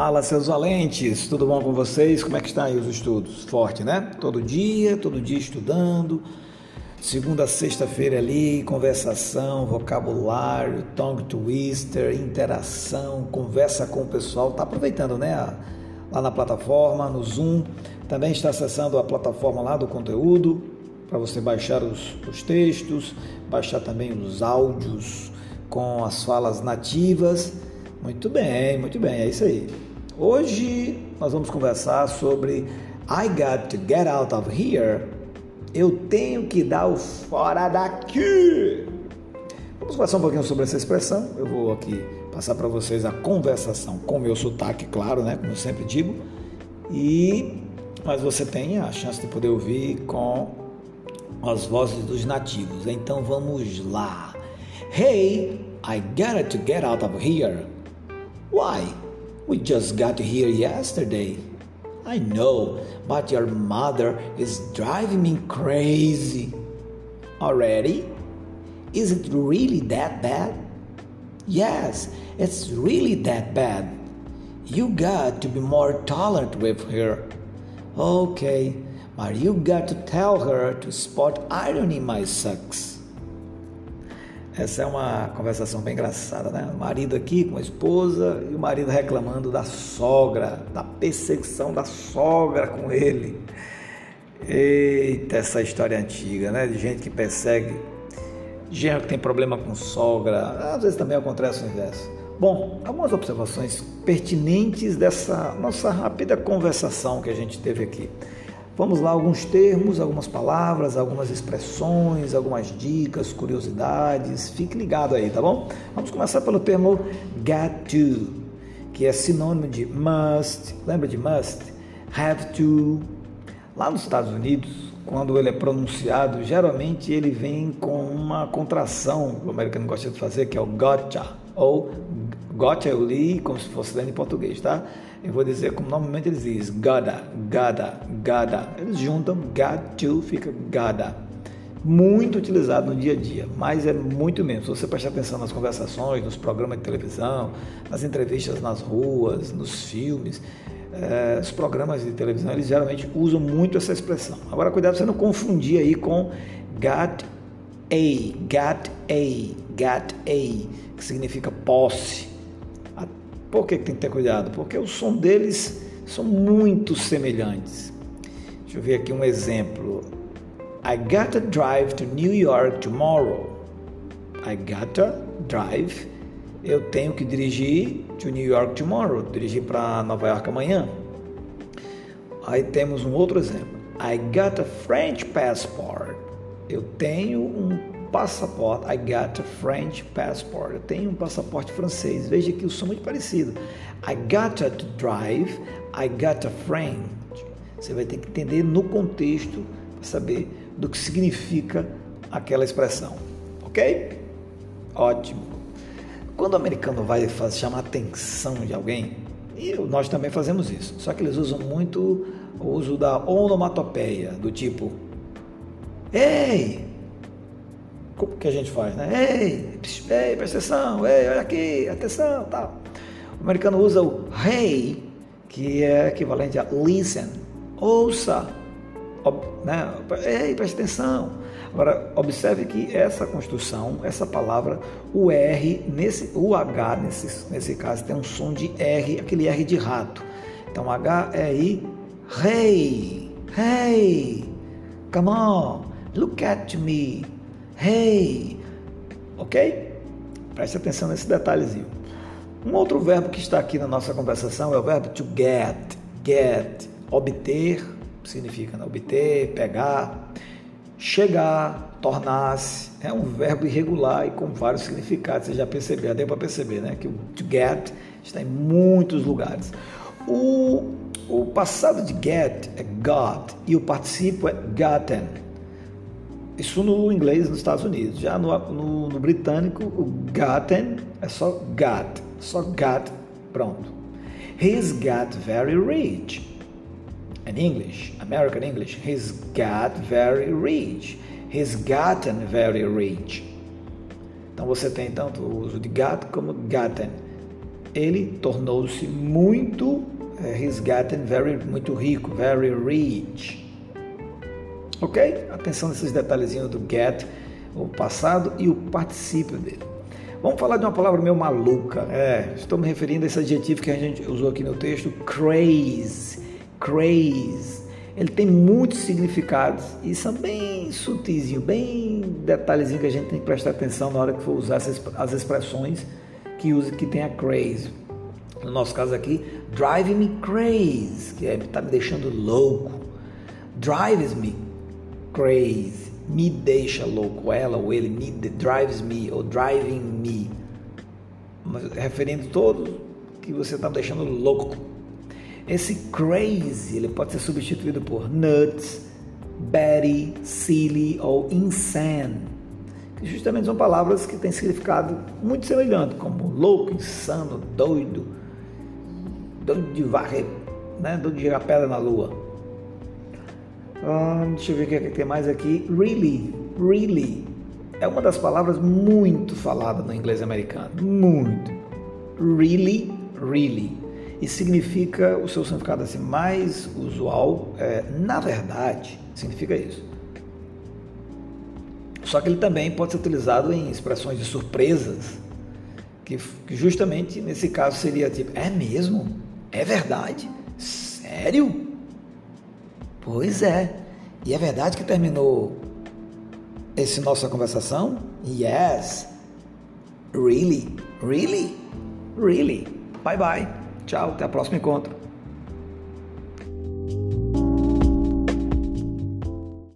Fala, seus valentes, tudo bom com vocês? Como é que estão aí os estudos? Forte, né? Todo dia, todo dia estudando. Segunda sexta-feira ali, conversação, vocabulário, tongue twister, interação, conversa com o pessoal. Tá aproveitando, né? Lá na plataforma, no Zoom. Também está acessando a plataforma lá do conteúdo para você baixar os, os textos, baixar também os áudios com as falas nativas. Muito bem, muito bem, é isso aí. Hoje nós vamos conversar sobre I got to get out of here. Eu tenho que dar o fora daqui. Vamos conversar um pouquinho sobre essa expressão. Eu vou aqui passar para vocês a conversação com meu sotaque, claro, né, como eu sempre digo. E mas você tem a chance de poder ouvir com as vozes dos nativos. Então vamos lá. Hey, I got to get out of here. Why? We just got here yesterday. I know, but your mother is driving me crazy. Already? Is it really that bad? Yes, it's really that bad. You got to be more tolerant with her. Okay, but you got to tell her to spot iron in my socks. Essa é uma conversação bem engraçada, né? O marido aqui com a esposa e o marido reclamando da sogra, da perseguição da sogra com ele. Eita, essa história antiga, né? De gente que persegue, gente que tem problema com sogra. Às vezes também acontece o inverso. Bom, algumas observações pertinentes dessa nossa rápida conversação que a gente teve aqui. Vamos lá, alguns termos, algumas palavras, algumas expressões, algumas dicas, curiosidades. Fique ligado aí, tá bom? Vamos começar pelo termo get to, que é sinônimo de must. Lembra de must? Have to. Lá nos Estados Unidos, quando ele é pronunciado, geralmente ele vem com uma contração, o americano gosta de fazer, que é o gotcha, ou gotcha eu li como se fosse lendo em português, tá? Eu vou dizer como normalmente eles dizem, gotta, gotta, gotta. Eles juntam got to, fica gotta. Muito utilizado no dia a dia, mas é muito menos. Se você prestar atenção nas conversações, nos programas de televisão, nas entrevistas nas ruas, nos filmes, eh, os programas de televisão, eles geralmente usam muito essa expressão. Agora, cuidado para você não confundir aí com got a, got a, got a, que significa posse por que tem que ter cuidado? Porque o som deles são muito semelhantes. Deixa eu ver aqui um exemplo. I gotta drive to New York tomorrow. I gotta drive. Eu tenho que dirigir to New York tomorrow. Dirigir para Nova York amanhã. Aí temos um outro exemplo. I got a French passport. Eu tenho um passaporte. I got a French passport. Eu tenho um passaporte francês. Veja que o som é muito parecido. I got to drive. I got a French. Você vai ter que entender no contexto para saber do que significa aquela expressão. Ok? Ótimo. Quando o americano vai chamar a atenção de alguém, e nós também fazemos isso, só que eles usam muito o uso da onomatopeia, do tipo: Ei, como que a gente faz, né? Ei, ei, presta atenção, ei, olha aqui, atenção, tal. O americano usa o hey, que é equivalente a listen, ouça, ob, né? Ei, presta atenção. Agora, observe que essa construção, essa palavra, o R, nesse, o H, nesse, nesse caso, tem um som de R, aquele R de rato. Então, H é I, hey, hey, come on, look at me. Hey! Ok? Preste atenção nesse detalhezinho. Um outro verbo que está aqui na nossa conversação é o verbo to get. Get. Obter significa né? obter, pegar, chegar, tornar-se. É um verbo irregular e com vários significados. Você já percebeu, já deu para perceber, né? Que o to get está em muitos lugares. O, o passado de get é got e o participo é gotten. Isso no inglês nos Estados Unidos. Já no, no, no britânico, o gotten é só got. Só got, pronto. He's got very rich. In English, American English, he's got very rich. He's gotten very rich. Então você tem tanto o uso de got como gotten. ele tornou-se muito, uh, he's gotten very, muito rico, very rich. Ok? Atenção nesses detalhezinhos do get, o passado e o particípio dele. Vamos falar de uma palavra meio maluca. É, estou me referindo a esse adjetivo que a gente usou aqui no texto, craze. Craze. Ele tem muitos significados e são bem sutilzinhos, bem detalhezinhos que a gente tem que prestar atenção na hora que for usar as expressões que usa que tem a craze. No nosso caso aqui, drive me crazy, que é, me deixando louco. Drives me crazy, me deixa louco. Ela ou ele me drives me ou driving me, referindo todo que você está deixando louco. Esse crazy ele pode ser substituído por nuts, batty, silly ou insane. Que justamente são palavras que têm significado muito semelhante, como louco, insano, doido, doido de varrer, né? doido de jogar pedra na lua. Hum, deixa eu ver o que, é que tem mais aqui. Really, really. É uma das palavras muito falada no inglês americano. Muito. Really, really e significa o seu significado assim mais usual, é, na verdade, significa isso. Só que ele também pode ser utilizado em expressões de surpresas, que, que justamente nesse caso seria tipo, é mesmo? É verdade? Sério? Pois é. E é verdade que terminou essa nossa conversação? Yes. Really? Really? Really? Bye bye. Tchau, até o próximo encontro.